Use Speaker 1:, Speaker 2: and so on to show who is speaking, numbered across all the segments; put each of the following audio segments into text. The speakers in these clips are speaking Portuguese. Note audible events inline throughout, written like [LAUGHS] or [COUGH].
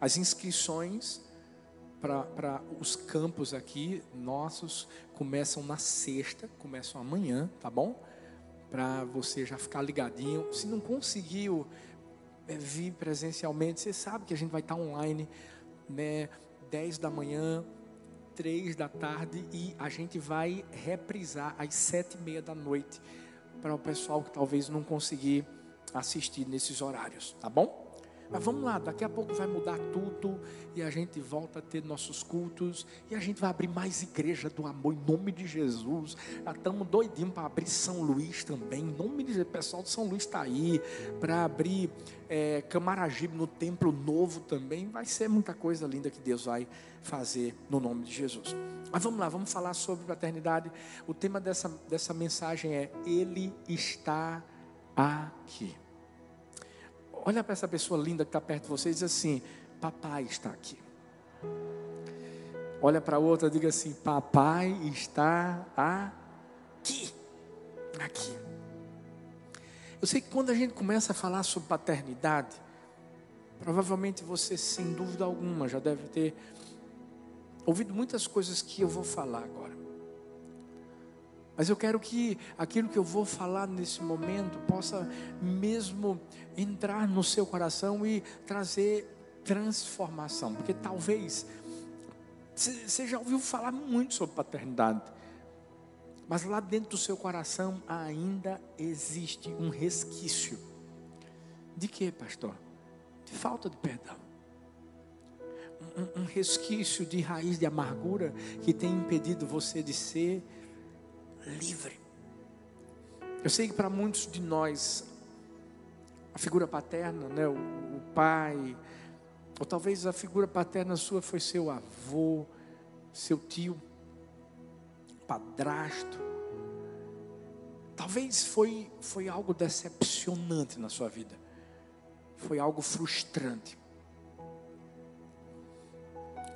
Speaker 1: As inscrições para os campos aqui nossos começam na sexta, começam amanhã, tá bom? Para você já ficar ligadinho. Se não conseguiu é, vir presencialmente, você sabe que a gente vai estar online, né? 10 da manhã, 3 da tarde e a gente vai reprisar às sete e meia da noite para o pessoal que talvez não conseguir assistir nesses horários, tá bom? Mas vamos lá, daqui a pouco vai mudar tudo e a gente volta a ter nossos cultos e a gente vai abrir mais igreja do amor em nome de Jesus. Já estamos doidinhos para abrir São Luís também. Em nome de Jesus, o pessoal de São Luís está aí para abrir é, Camaragibe no templo novo também. Vai ser muita coisa linda que Deus vai fazer no nome de Jesus. Mas vamos lá, vamos falar sobre paternidade. O tema dessa, dessa mensagem é Ele está aqui. Olha para essa pessoa linda que está perto de você e diz assim: Papai está aqui. Olha para outra e diga assim: Papai está aqui. Aqui. Eu sei que quando a gente começa a falar sobre paternidade, provavelmente você, sem dúvida alguma, já deve ter ouvido muitas coisas que eu vou falar agora. Mas eu quero que aquilo que eu vou falar nesse momento possa mesmo entrar no seu coração e trazer transformação. Porque talvez você já ouviu falar muito sobre paternidade. Mas lá dentro do seu coração ainda existe um resquício. De quê, pastor? De falta de perdão. Um, um resquício de raiz de amargura que tem impedido você de ser livre. Eu sei que para muitos de nós, a figura paterna, né, o, o pai, ou talvez a figura paterna sua foi seu avô, seu tio, padrasto. Talvez foi, foi algo decepcionante na sua vida. Foi algo frustrante.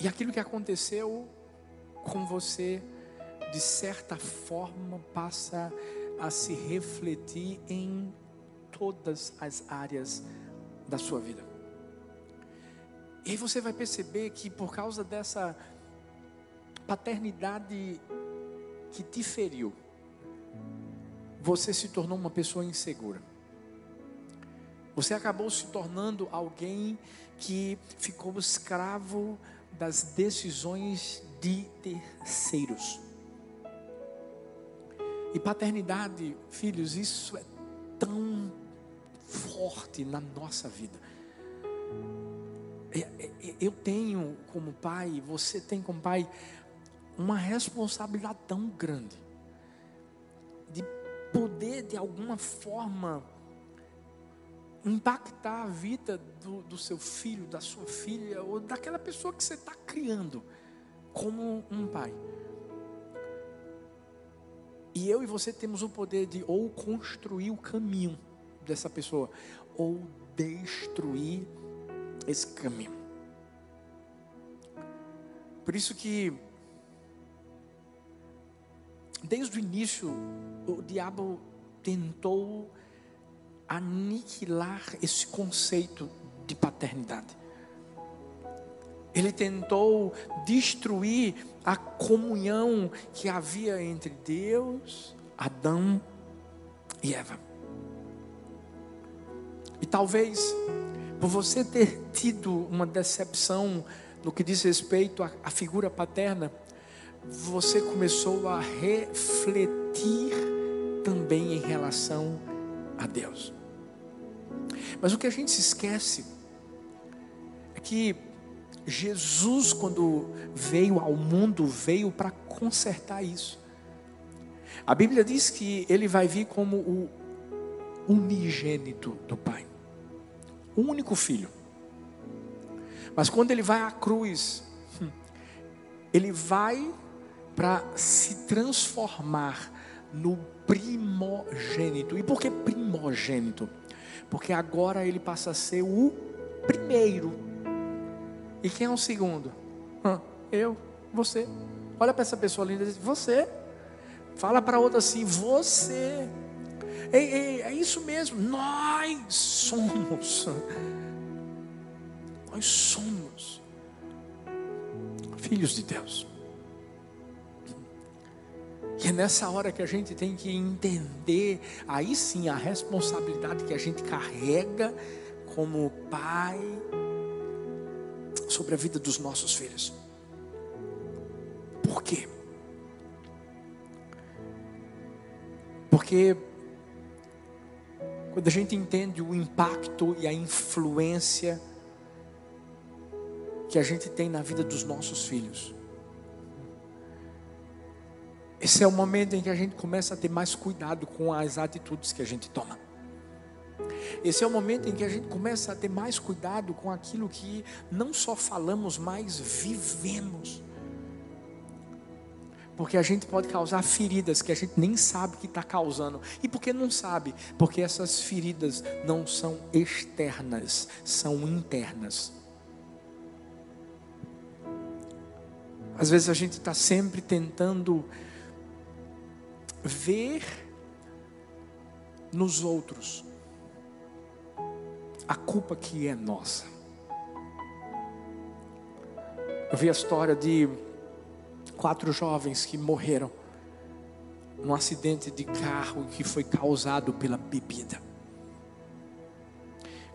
Speaker 1: E aquilo que aconteceu com você de certa forma, passa a se refletir em todas as áreas da sua vida. E aí você vai perceber que por causa dessa paternidade que te feriu, você se tornou uma pessoa insegura. Você acabou se tornando alguém que ficou escravo das decisões de terceiros. E paternidade, filhos, isso é tão forte na nossa vida. É, é, é, eu tenho como pai, você tem como pai, uma responsabilidade tão grande de poder de alguma forma impactar a vida do, do seu filho, da sua filha ou daquela pessoa que você está criando como um pai. E eu e você temos o poder de ou construir o caminho dessa pessoa, ou destruir esse caminho. Por isso que desde o início o diabo tentou aniquilar esse conceito de paternidade. Ele tentou destruir a comunhão que havia entre Deus, Adão e Eva. E talvez, por você ter tido uma decepção no que diz respeito à, figura paterna, você começou a refletir também em relação a Deus. Mas o que a gente se esquece é que Jesus, quando veio ao mundo, veio para consertar isso. A Bíblia diz que ele vai vir como o unigênito do Pai, o único filho. Mas quando ele vai à cruz, hum, ele vai para se transformar no primogênito. E por que primogênito? Porque agora ele passa a ser o primeiro e quem é o segundo? Eu, você. Olha para essa pessoa linda e diz: Você. Fala para outra assim: Você. Ei, ei, é isso mesmo. Nós somos. [LAUGHS] Nós somos filhos de Deus. E é nessa hora que a gente tem que entender, aí sim, a responsabilidade que a gente carrega como pai sobre a vida dos nossos filhos. Por quê? Porque quando a gente entende o impacto e a influência que a gente tem na vida dos nossos filhos, esse é o momento em que a gente começa a ter mais cuidado com as atitudes que a gente toma. Esse é o momento em que a gente começa a ter mais cuidado com aquilo que não só falamos, mas vivemos. Porque a gente pode causar feridas que a gente nem sabe que está causando. E por que não sabe? Porque essas feridas não são externas, são internas. Às vezes a gente está sempre tentando ver nos outros a culpa que é nossa. Eu vi a história de quatro jovens que morreram num acidente de carro que foi causado pela bebida.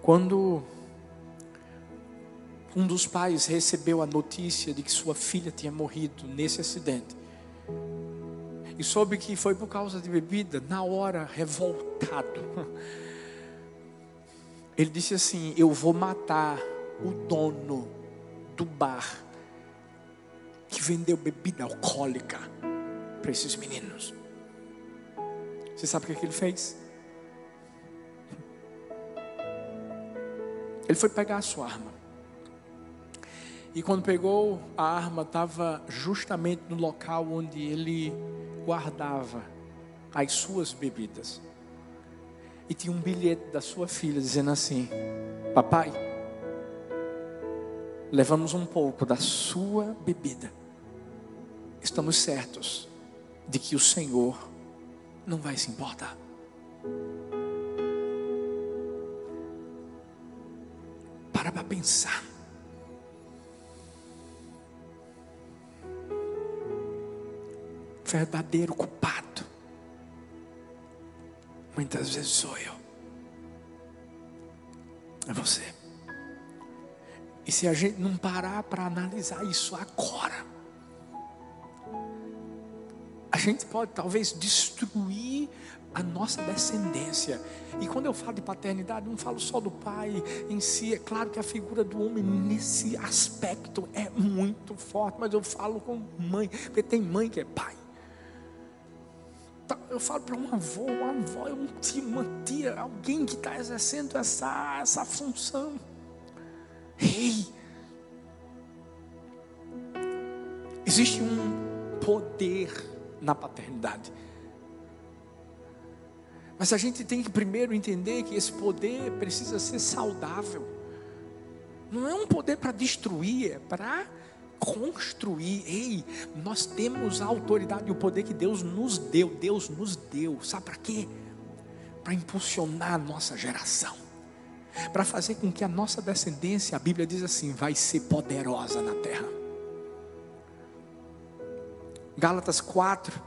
Speaker 1: Quando um dos pais recebeu a notícia de que sua filha tinha morrido nesse acidente, e soube que foi por causa de bebida, na hora, revoltado, ele disse assim: Eu vou matar o dono do bar que vendeu bebida alcoólica para esses meninos. Você sabe o que, é que ele fez? [LAUGHS] Ele foi pegar a sua arma. E quando pegou a arma, estava justamente no local onde ele guardava as suas bebidas. E tinha um bilhete da sua filha dizendo assim: Papai, levamos um pouco da sua bebida. Estamos certos de que o Senhor não vai se importar. Para para pensar. Verdadeiro culpado Muitas vezes sou eu. É você. E se a gente não parar para analisar isso agora, a gente pode talvez destruir a nossa descendência. E quando eu falo de paternidade, não falo só do pai em si. É claro que a figura do homem nesse aspecto é muito forte, mas eu falo com mãe, porque tem mãe que é pai. Eu falo para um avô, uma avó, um tio, uma tia, alguém que está exercendo essa, essa função. Ei, existe um poder na paternidade. Mas a gente tem que primeiro entender que esse poder precisa ser saudável. Não é um poder para destruir, é para construir. Ei, nós temos a autoridade e o poder que Deus nos deu. Deus nos deu. Sabe para quê? Para impulsionar a nossa geração. Para fazer com que a nossa descendência, a Bíblia diz assim, vai ser poderosa na terra. Gálatas 4,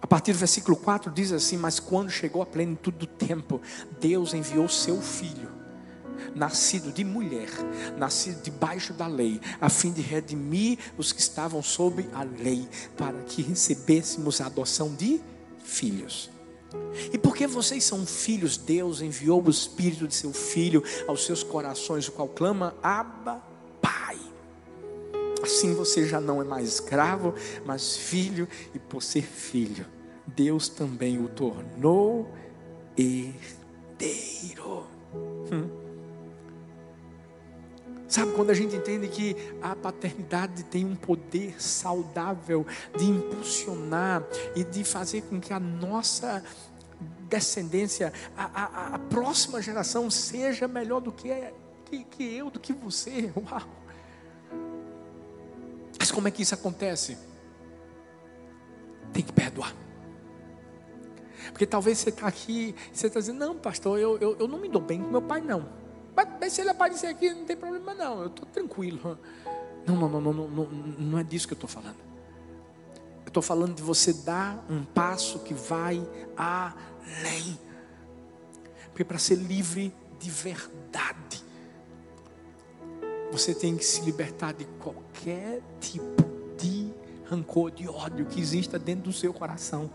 Speaker 1: a partir do versículo 4 diz assim: Mas quando chegou a plenitude do tempo, Deus enviou seu filho nascido de mulher, nascido debaixo da lei, a fim de redimir os que estavam sob a lei, para que recebêssemos a adoção de filhos. E porque vocês são filhos, Deus enviou o Espírito de seu Filho aos seus corações, o qual clama, Abba, Pai. Assim você já não é mais escravo, mas filho, e por ser filho, Deus também o tornou herdeiro. Hum. Sabe quando a gente entende que a paternidade tem um poder saudável de impulsionar e de fazer com que a nossa descendência, a, a, a próxima geração seja melhor do que, que, que eu, do que você. [LAUGHS] Uau! Mas como é que isso acontece? Tem que perdoar. Porque talvez você está aqui, você está dizendo, não, pastor, eu, eu, eu não me dou bem com meu pai, não. Mas, se ele aparecer aqui, não tem problema não, eu estou tranquilo. Não, não, não, não, não, não é disso que eu estou falando. Eu estou falando de você dar um passo que vai além. Porque para ser livre de verdade, você tem que se libertar de qualquer tipo de rancor, de ódio que exista dentro do seu coração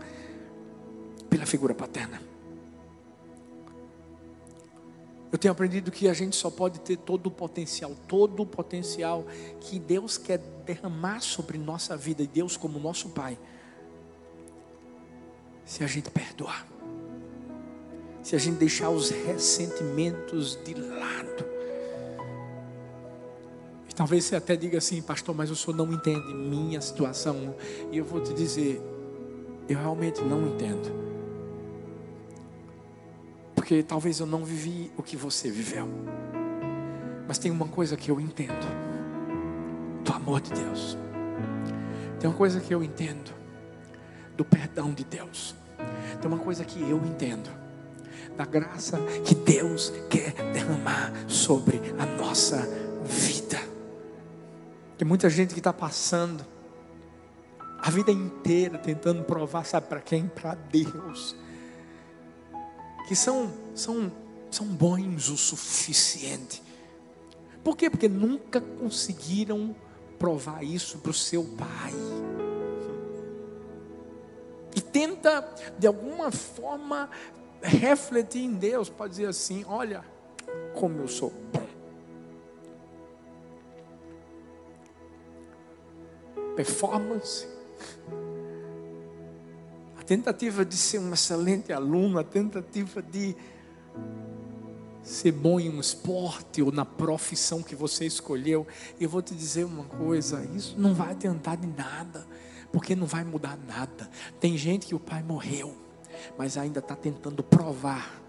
Speaker 1: pela figura paterna. Eu tenho aprendido que a gente só pode ter todo o potencial, todo o potencial que Deus quer derramar sobre nossa vida, e Deus como nosso Pai, se a gente perdoar, se a gente deixar os ressentimentos de lado. E talvez você até diga assim, pastor, mas o senhor não entende minha situação. E eu vou te dizer, eu realmente não entendo porque talvez eu não vivi o que você viveu. Mas tem uma coisa que eu entendo: do amor de Deus. Tem uma coisa que eu entendo do perdão de Deus. Tem uma coisa que eu entendo da graça que Deus quer derramar sobre a nossa vida. Tem muita gente que está passando a vida inteira tentando provar, sabe para quem? Para Deus que são, são, são bons o suficiente. Por quê? Porque nunca conseguiram provar isso para o seu pai. E tenta, de alguma forma, refletir em Deus, pode dizer assim: olha, como eu sou bom. Performance tentativa de ser um excelente aluno, a tentativa de ser bom em um esporte ou na profissão que você escolheu. Eu vou te dizer uma coisa: isso não vai adiantar de nada, porque não vai mudar nada. Tem gente que o pai morreu, mas ainda está tentando provar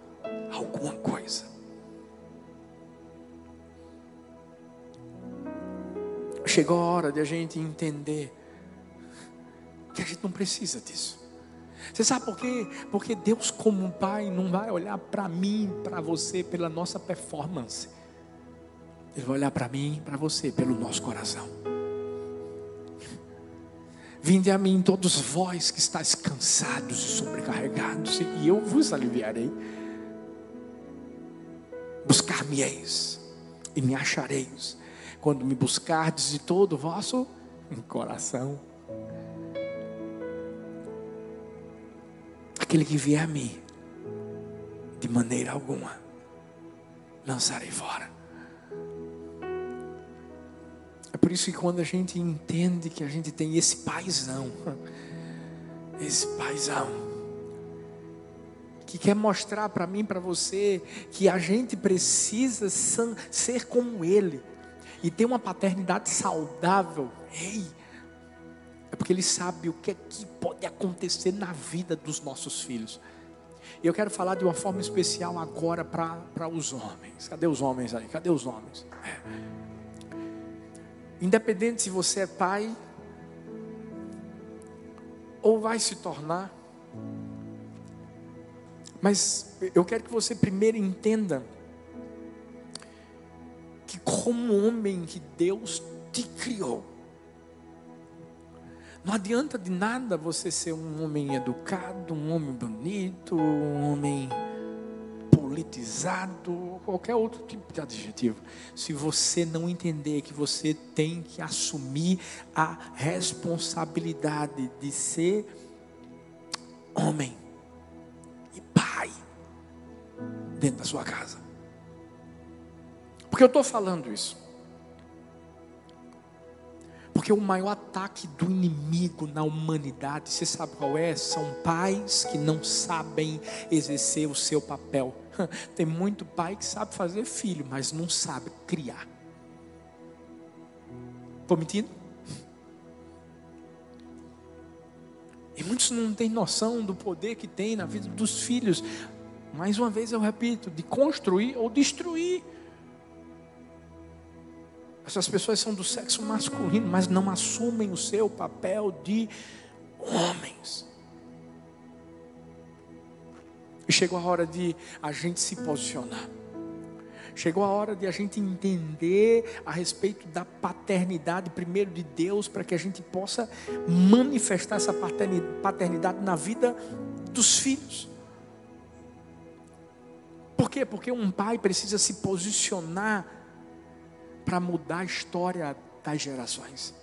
Speaker 1: alguma coisa. Chegou a hora de a gente entender que a gente não precisa disso. Você sabe por quê? Porque Deus, como Pai, não vai olhar para mim, para você, pela nossa performance. Ele vai olhar para mim, para você, pelo nosso coração. Vinde a mim todos vós que estáis cansados e sobrecarregados, e eu vos aliviarei. Buscar-me-eis e me achareis, quando me buscardes de todo o vosso coração. Aquele que vier a mim, de maneira alguma, lançarei fora. É por isso que quando a gente entende que a gente tem esse paizão, [LAUGHS] esse paizão, que quer mostrar para mim, para você, que a gente precisa ser como ele e ter uma paternidade saudável. Ei, é porque Ele sabe o que é que pode acontecer na vida dos nossos filhos. E eu quero falar de uma forma especial agora para os homens. Cadê os homens aí? Cadê os homens? É. Independente se você é pai ou vai se tornar, mas eu quero que você primeiro entenda que como homem que Deus te criou, não adianta de nada você ser um homem educado, um homem bonito, um homem politizado, qualquer outro tipo de adjetivo. Se você não entender que você tem que assumir a responsabilidade de ser homem e pai dentro da sua casa. Porque eu estou falando isso? Porque o maior ataque do inimigo na humanidade, você sabe qual é? São pais que não sabem exercer o seu papel. [LAUGHS] Tem muito pai que sabe fazer filho, mas não sabe criar. Estou mentindo? [LAUGHS] E muitos não têm noção do poder que tem na vida dos filhos. Mais uma vez eu repito, de construir ou destruir. Essas pessoas são do sexo masculino, mas não assumem o seu papel de homens. E chegou a hora de a gente se posicionar. Chegou a hora de a gente entender a respeito da paternidade, primeiro de Deus, para que a gente possa manifestar essa paternidade na vida dos filhos. Por quê? Porque um pai precisa se posicionar para mudar a história das gerações.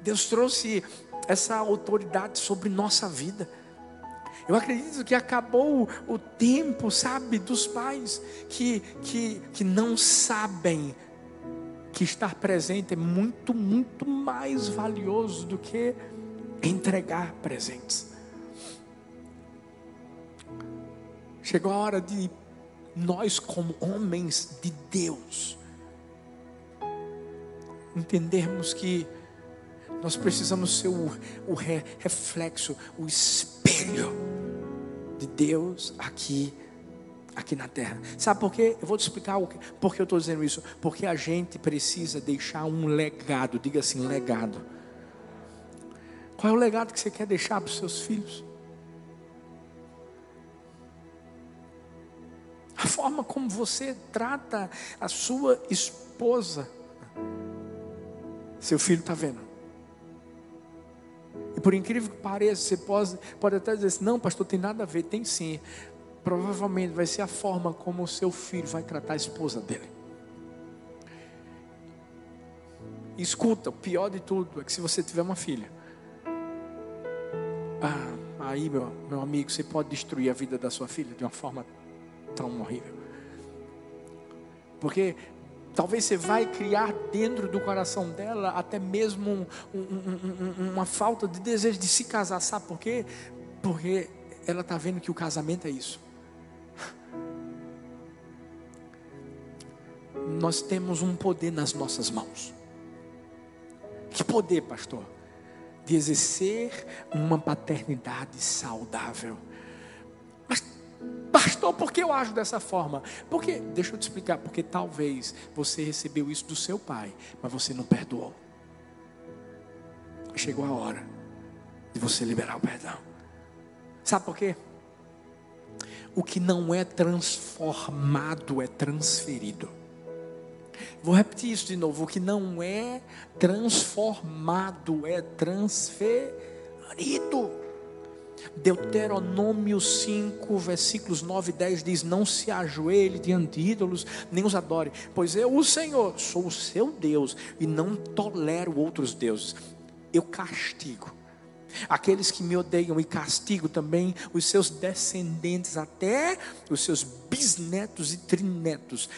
Speaker 1: Deus trouxe essa autoridade sobre nossa vida. Eu acredito que acabou o tempo, sabe, dos pais que, que, que não sabem que estar presente é muito, muito mais valioso do que entregar presentes. Chegou a hora de nós, como homens de Deus, entendermos que nós precisamos ser o, o re, reflexo, o espelho de Deus aqui, aqui na terra. Sabe por quê? Eu vou te explicar o que, por que eu estou dizendo isso. Porque a gente precisa deixar um legado, diga assim, legado. Qual é o legado que você quer deixar para os seus filhos? A forma como você trata a sua esposa. Seu filho está vendo. E por incrível que pareça, você pode, pode até dizer assim, não, pastor, tem nada a ver, tem sim. Provavelmente vai ser a forma como o seu filho vai tratar a esposa dele. Escuta, o pior de tudo é que se você tiver uma filha, ah, aí meu, meu amigo, você pode destruir a vida da sua filha de uma forma tão horrível. Porque Talvez você vai criar dentro do coração dela até mesmo um, um, um, uma falta de desejo de se casar. Sabe por quê? Porque ela está vendo que o casamento é isso. Nós temos um poder nas nossas mãos. Que poder, pastor? De exercer uma paternidade saudável Pastor, por que eu ajo dessa forma? Porque, deixa eu te explicar, porque talvez você recebeu isso do seu pai, mas você não perdoou. Chegou a hora de você liberar o perdão. Sabe por quê? O que não é transformado é transferido. Vou repetir isso de novo. O que não é transformado é transferido. Deuteronômio 5, versículos 9 e 10 diz: Não se ajoelhe diante de ídolos, nem os adore, pois eu, o Senhor, sou o seu Deus e não tolero outros deuses. Eu castigo aqueles que me odeiam e castigo também os seus descendentes, até os seus bisnetos e trinetos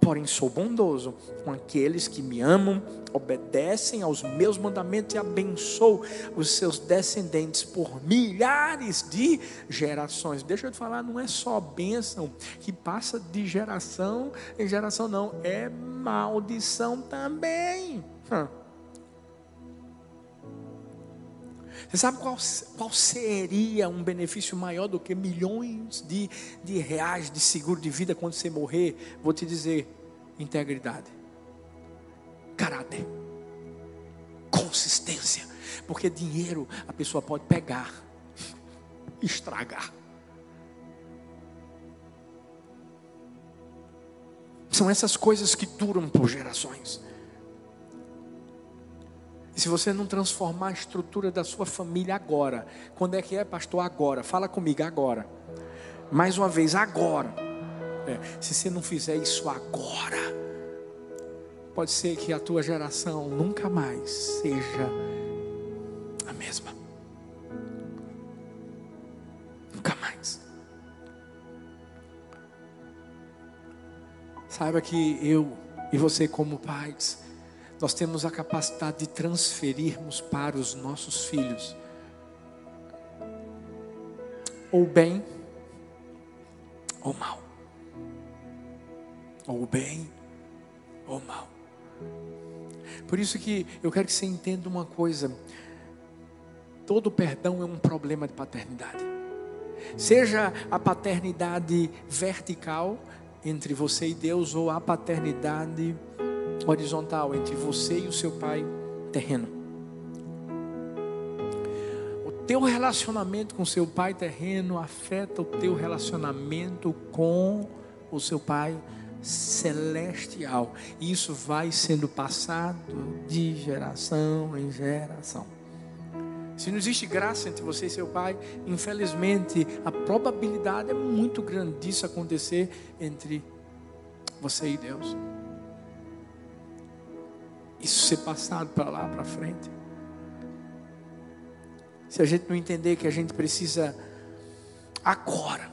Speaker 1: Porém, sou bondoso com aqueles que me amam, obedecem aos meus mandamentos e abençoo os seus descendentes por milhares de gerações. Deixa eu te falar, não é só bênção que passa de geração em geração, não, é maldição também. Hum. Você sabe qual, qual seria um benefício maior do que milhões de, de reais de seguro de vida quando você morrer? Vou te dizer: integridade, caráter, consistência. Porque dinheiro a pessoa pode pegar, [LAUGHS] estragar. São essas coisas que duram por gerações. Se você não transformar a estrutura da sua família agora, quando é que é, pastor? Agora. Fala comigo agora. Mais uma vez, agora. É, se você não fizer isso agora, pode ser que a tua geração nunca mais seja a mesma. Nunca mais. Saiba que eu e você, como pais, nós temos a capacidade de transferirmos para os nossos filhos ou bem ou mal. Ou bem ou mal. Por isso que eu quero que você entenda uma coisa: todo perdão é um problema de paternidade. Seja a paternidade vertical entre você e Deus, ou a paternidade horizontal entre você e o seu pai terreno. O teu relacionamento com seu pai terreno afeta o teu relacionamento com o seu Pai celestial. E isso vai sendo passado de geração em geração. Se não existe graça entre você e seu pai, infelizmente a probabilidade é muito grande disso acontecer entre você e Deus. Isso ser passado para lá, para frente. Se a gente não entender que a gente precisa agora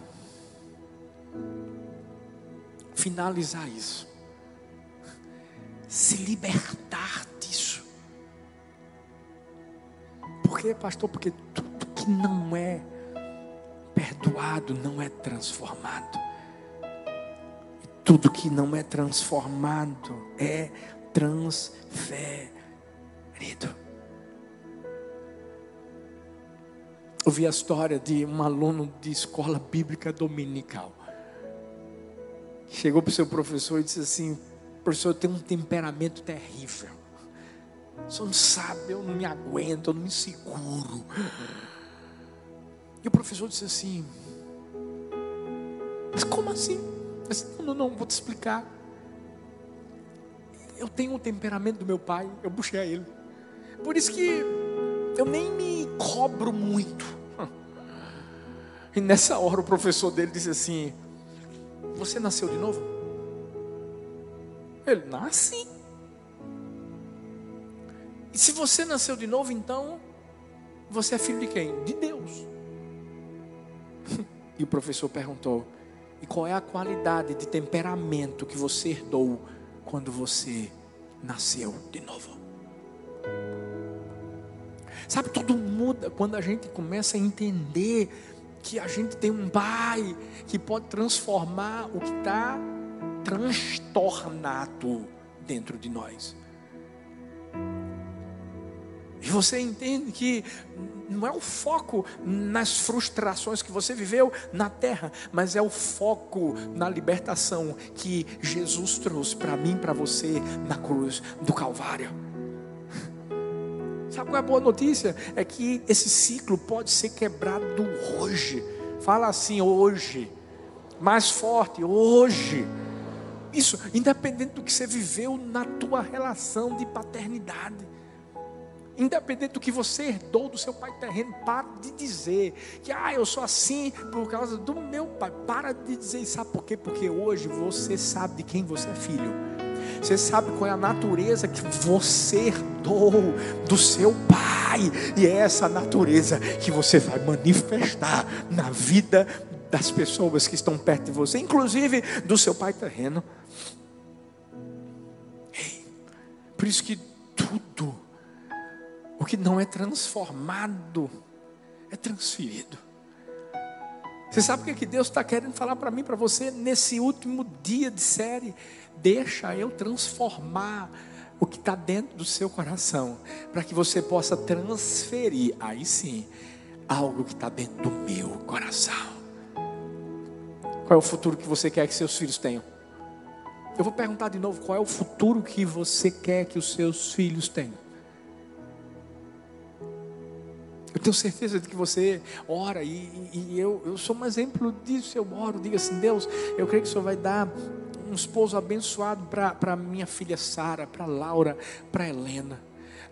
Speaker 1: finalizar isso, se libertar disso. Por quê, pastor? Porque tudo que não é perdoado não é transformado. Tudo que não é transformado é transferido. Eu vi a história de um aluno de escola bíblica dominical. Chegou para o seu professor e disse assim: Professor, eu tenho um temperamento terrível. O senhor não sabe, eu não me aguento, eu não me seguro. E o professor disse assim: Mas como assim? Não, não, não, vou te explicar. Eu tenho o temperamento do meu pai, eu puxei a ele. Por isso que eu nem me cobro muito. E nessa hora o professor dele disse assim: Você nasceu de novo? Ele nasce. E se você nasceu de novo, então você é filho de quem? De Deus. [LAUGHS] E o professor perguntou: E qual é a qualidade de temperamento que você herdou quando você nasceu de novo? Sabe, tudo muda quando a gente começa a entender que a gente tem um pai que pode transformar o que está transtornado dentro de nós. E você entende que não é o foco nas frustrações que você viveu na terra, mas é o foco na libertação que Jesus trouxe para mim, para você na cruz do Calvário. Sabe qual é a boa notícia? É que esse ciclo pode ser quebrado hoje. Fala assim, hoje. Mais forte, hoje. Isso, independente do que você viveu na tua relação de paternidade. Independente do que você herdou do seu pai terreno, para de dizer que ah, eu sou assim por causa do meu pai. Para de dizer, sabe por quê? Porque hoje você sabe de quem você é filho. Você sabe qual é a natureza que você herdou do seu pai. E é essa natureza que você vai manifestar na vida das pessoas que estão perto de você, inclusive do seu pai terreno. Por isso que tudo o que não é transformado é transferido. Você sabe o que, é que Deus está querendo falar para mim, para você, nesse último dia de série? Deixa eu transformar o que está dentro do seu coração, para que você possa transferir, aí sim, algo que está dentro do meu coração. Qual é o futuro que você quer que seus filhos tenham? Eu vou perguntar de novo: qual é o futuro que você quer que os seus filhos tenham? Eu tenho certeza de que você ora e, e, eu, eu sou um exemplo disso. Eu oro, diga assim: Deus, eu creio que o Senhor vai dar um esposo abençoado para minha filha Sara, para Laura, para Helena.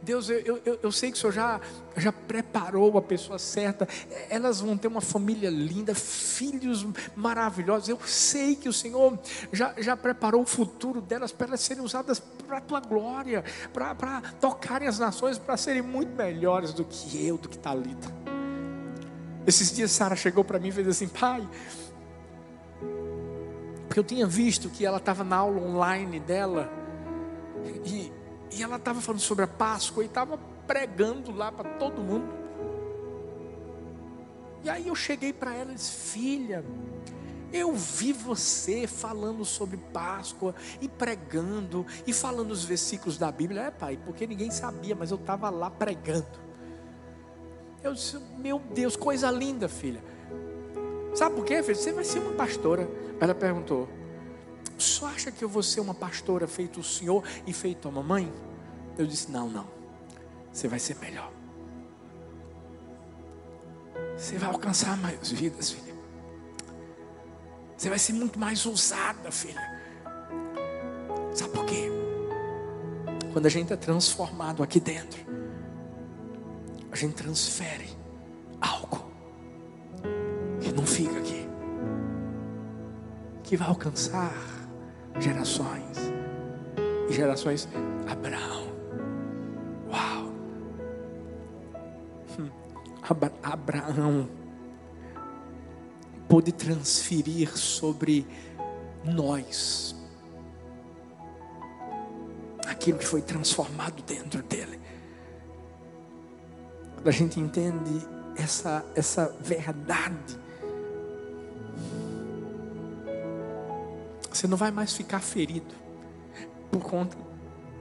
Speaker 1: Deus, eu, eu, eu sei que o Senhor já, já preparou a pessoa certa, elas vão ter uma família linda, filhos maravilhosos. Eu sei que o Senhor já, já preparou o futuro delas para elas serem usadas para a tua glória, para, para tocarem as nações, para serem muito melhores do que eu, do que Talita. Esses dias Sara chegou para mim e fez assim, pai, porque eu tinha visto que ela estava na aula online dela e e ela estava falando sobre a Páscoa e estava pregando lá para todo mundo. E aí eu cheguei para ela e disse: Filha, eu vi você falando sobre Páscoa e pregando e falando os versículos da Bíblia. É, pai, porque ninguém sabia, mas eu estava lá pregando. Eu disse: Meu Deus, coisa linda, filha. Sabe por quê, filha? Você vai ser uma pastora. Ela perguntou: Só acha que eu vou ser uma pastora feito o senhor e feito a mamãe? Eu disse: Não, não. Você vai ser melhor. Você vai alcançar mais vidas, filha. Você vai ser muito mais ousada, filha. Sabe por quê? Quando a gente é transformado aqui dentro, a gente transfere algo que não fica aqui, que vai alcançar gerações e gerações. Abraão, uau, hum. Abraão pôde transferir sobre nós aquilo que foi transformado dentro dele. Quando a gente entende essa, essa verdade, você não vai mais ficar ferido por conta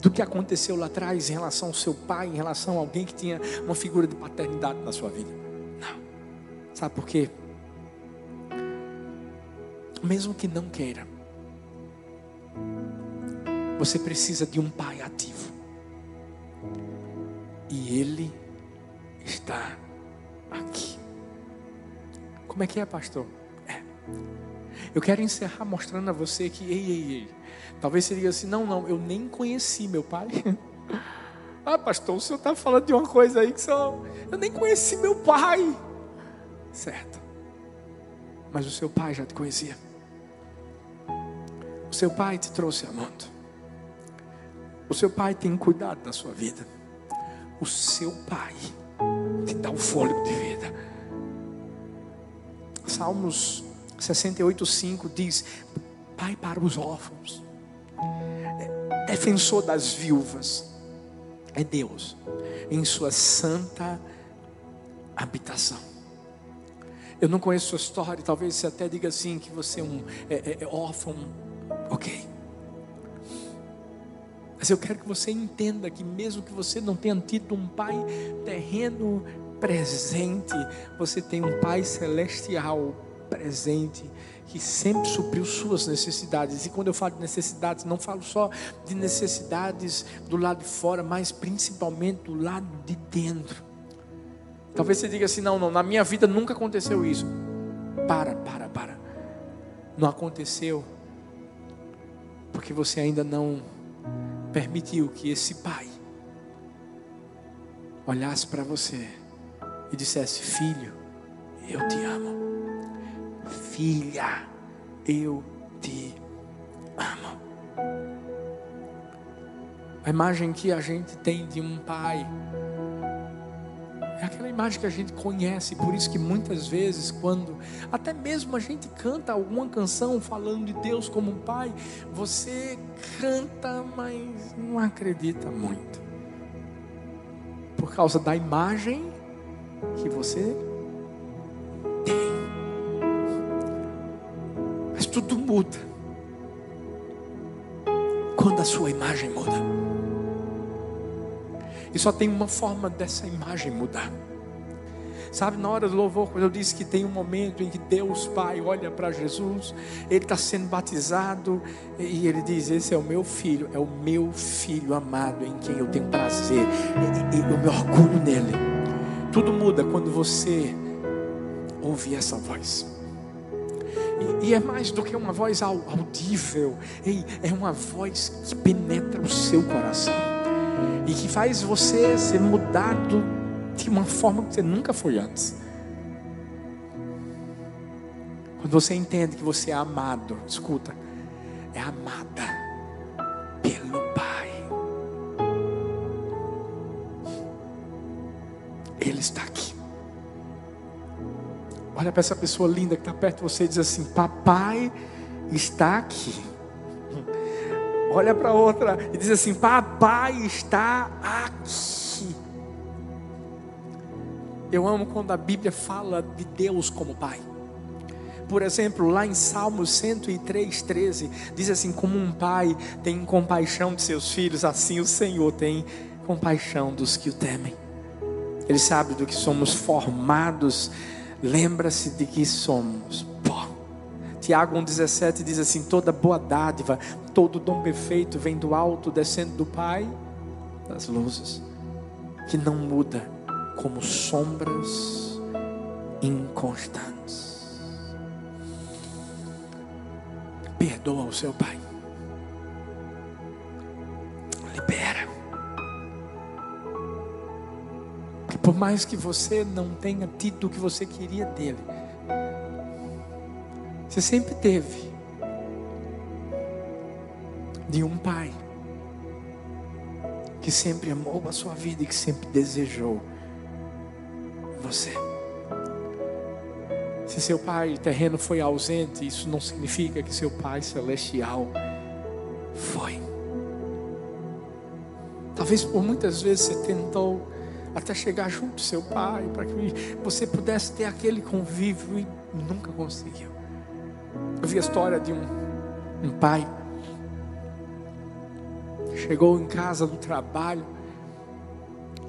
Speaker 1: do que aconteceu lá atrás em relação ao seu pai, em relação a alguém que tinha uma figura de paternidade na sua vida. Não. Sabe por quê? mesmo que não queira, você precisa de um pai ativo. E ele está aqui. Como é que é, pastor? É. Eu quero encerrar mostrando a você que, ei, ei, ei. Talvez você diga assim: não, não, eu nem conheci meu pai. [LAUGHS] ah, pastor, o senhor está falando de uma coisa aí que só. Eu nem conheci meu pai. Certo. Mas o seu pai já te conhecia. O seu pai te trouxe a mundo. O seu pai tem cuidado da sua vida. O seu pai te dá o fôlego de vida. Salmos 68:5 diz: Pai para os órfãos, defensor das viúvas, é Deus em sua santa habitação. Eu não conheço sua história, talvez você até diga assim que você é um é, é, é órfão Ok. Mas eu quero que você entenda que, mesmo que você não tenha tido um pai terreno presente, você tem um pai celestial presente que sempre supriu suas necessidades. E quando eu falo de necessidades, não falo só de necessidades do lado de fora, mas principalmente do lado de dentro. Talvez você diga assim: não, não, na minha vida nunca aconteceu isso. Para, para, para. Não aconteceu porque você ainda não permitiu que esse pai olhasse para você e dissesse: Filho, eu te amo. Filha, eu te amo. A imagem que a gente tem de um pai é aquela imagem que a gente conhece, por isso que muitas vezes, quando até mesmo a gente canta alguma canção falando de Deus como um pai, você canta, mas não acredita muito. Por causa da imagem que você tem. Tudo muda quando a sua imagem muda. E só tem uma forma dessa imagem mudar. Sabe, na hora do louvor, quando eu disse que tem um momento em que Deus Pai olha para Jesus, ele está sendo batizado e ele diz: Esse é o meu filho, é o meu filho amado em quem eu tenho prazer e, e eu me orgulho nele. Tudo muda quando você ouve essa voz. E, e é mais do que uma voz audível, Ei, é uma voz que penetra o seu coração e que faz você ser mudado de uma forma que você nunca foi antes. Quando você entende que você é amado, escuta, é amada pelo Pai. Ele está aqui. Olha para essa pessoa linda que está perto de você e diz assim: Papai está aqui [LAUGHS] olha para outra e diz assim: Papai está aqui. Eu amo quando a Bíblia fala de Deus como Pai. Por exemplo, lá em Salmos 103, 13, diz assim: Como um pai tem compaixão de seus filhos, assim o Senhor tem compaixão dos que o temem. Ele sabe do que somos formados, lembra-se de que somos Tiago 1,17 diz assim: toda boa dádiva, todo dom perfeito vem do alto, descendo do Pai das luzes, que não muda como sombras inconstantes. perdoa o seu pai. Por mais que você não tenha tido o que você queria dele, você sempre teve de um pai que sempre amou a sua vida e que sempre desejou você. Se seu pai terreno foi ausente, isso não significa que seu pai celestial foi. Talvez por muitas vezes você tentou até chegar junto do seu pai, para que você pudesse ter aquele convívio e nunca conseguiu. Eu vi a história de um, um pai chegou em casa do trabalho,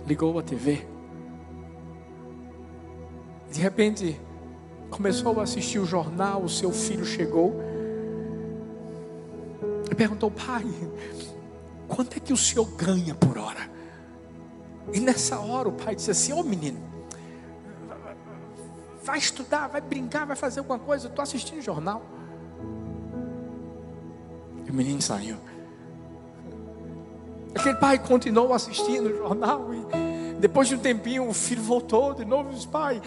Speaker 1: ligou a TV. De repente, começou a assistir o jornal, o seu filho chegou e perguntou: Pai, quanto é que o senhor ganha por hora? E nessa hora o pai disse assim: Ô oh, menino, vai estudar, vai brincar, vai fazer alguma coisa, eu estou assistindo jornal. E o menino saiu. Aquele pai continuou assistindo o jornal e depois de um tempinho o filho voltou de novo e disse: Pai,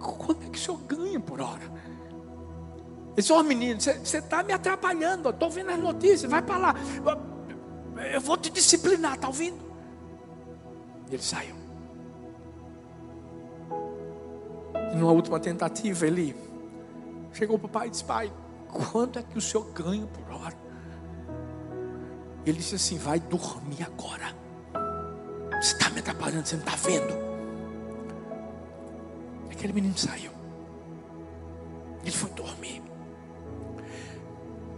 Speaker 1: quanto é que o senhor ganha por hora? Ele disse: Ó oh, menino, você está me atrapalhando, estou vendo as notícias, vai para lá, eu vou te disciplinar, está ouvindo? E ele saiu. E numa última tentativa, ele chegou para o pai e disse: Pai, quanto é que o senhor ganha por hora? Ele disse assim: Vai dormir agora. Você está me atrapalhando, você não está vendo? Aquele menino saiu. Ele foi dormir.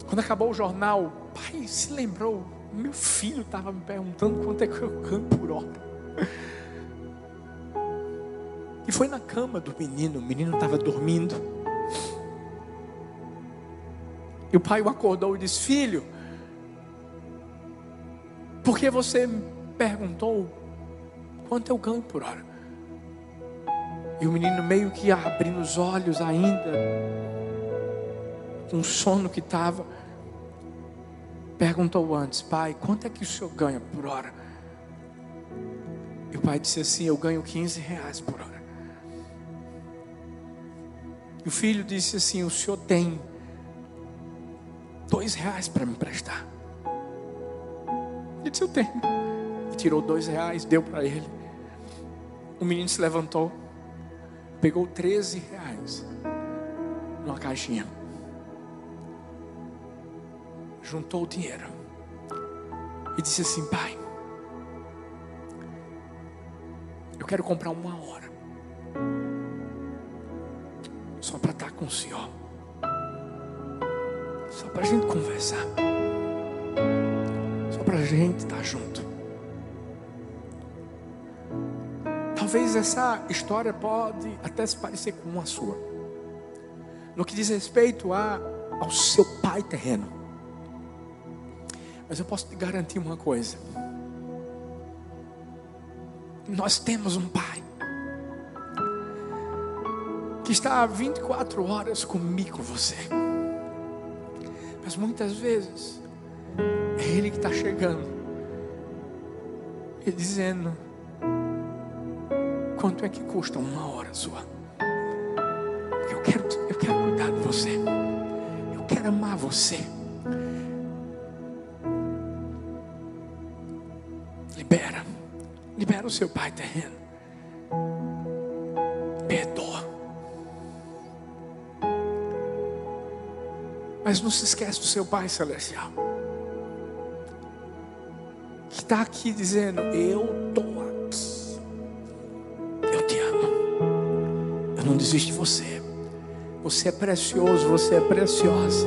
Speaker 1: Quando acabou o jornal, o pai se lembrou. Meu filho estava me perguntando quanto é que eu ganho por hora. E foi na cama do menino. O menino estava dormindo. E o pai o acordou e disse: Filho, porque você perguntou quanto eu ganho por hora. E o menino meio que abrindo os olhos ainda, com o sono que estava, perguntou antes, pai, quanto é que o senhor ganha por hora? E o pai disse assim, eu ganho 15 reais por hora. E o filho disse assim, o senhor tem dois reais para me emprestar. Ele disse: Eu tenho. E tirou dois reais, deu para ele. O menino se levantou, pegou 13 reais numa caixinha, juntou o dinheiro e disse assim: Pai, quero comprar uma hora, só para estar com o Senhor, só para a gente conversar para a gente estar tá junto. Talvez essa história pode até se parecer com a sua. No que diz respeito a, ao seu pai terreno. Mas eu posso te garantir uma coisa. Nós temos um pai que está 24 horas comigo, você. Mas muitas vezes é Ele que está chegando e dizendo: quanto é que custa uma hora sua? Eu quero, eu quero cuidar de você. Eu quero amar você. O seu pai terreno. Perdoa. Mas não se esquece do seu pai celestial que está aqui dizendo: Eu estou aqui. Eu te amo. Eu não desisto de você. Você é precioso, você é preciosa.